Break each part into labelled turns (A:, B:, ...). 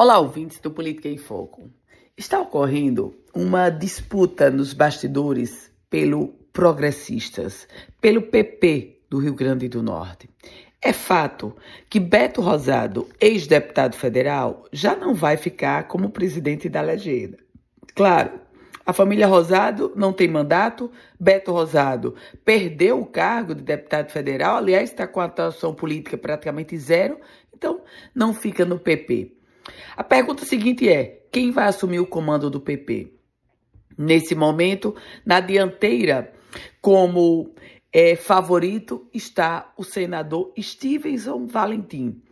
A: Olá, ouvintes do Política em Foco. Está ocorrendo uma disputa nos bastidores pelo Progressistas, pelo PP do Rio Grande do Norte. É fato que Beto Rosado, ex-deputado federal, já não vai ficar como presidente da legenda. Claro, a família Rosado não tem mandato. Beto Rosado perdeu o cargo de deputado federal, aliás, está com a atuação política praticamente zero, então não fica no PP. A pergunta seguinte é: quem vai assumir o comando do PP? Nesse momento, na dianteira, como é, favorito, está o senador Stevenson Valentim.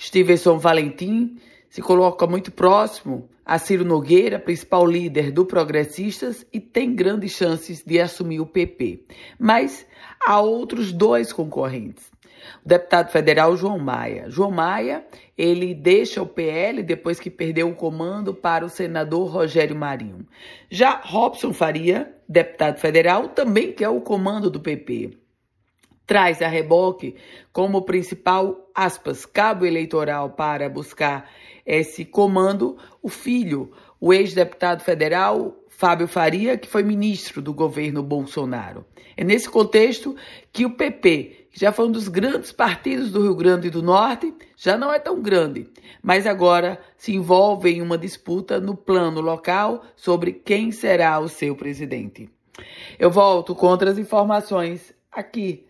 A: Stevenson Valentim se coloca muito próximo a Ciro Nogueira, principal líder do Progressistas, e tem grandes chances de assumir o PP. Mas há outros dois concorrentes o deputado federal João Maia. João Maia, ele deixa o PL depois que perdeu o comando para o senador Rogério Marinho. Já Robson Faria, deputado federal, também quer o comando do PP. Traz a reboque como principal, aspas, cabo eleitoral para buscar esse comando o filho, o ex-deputado federal Fábio Faria, que foi ministro do governo Bolsonaro. É nesse contexto que o PP, que já foi um dos grandes partidos do Rio Grande do Norte, já não é tão grande, mas agora se envolve em uma disputa no plano local sobre quem será o seu presidente. Eu volto com outras informações aqui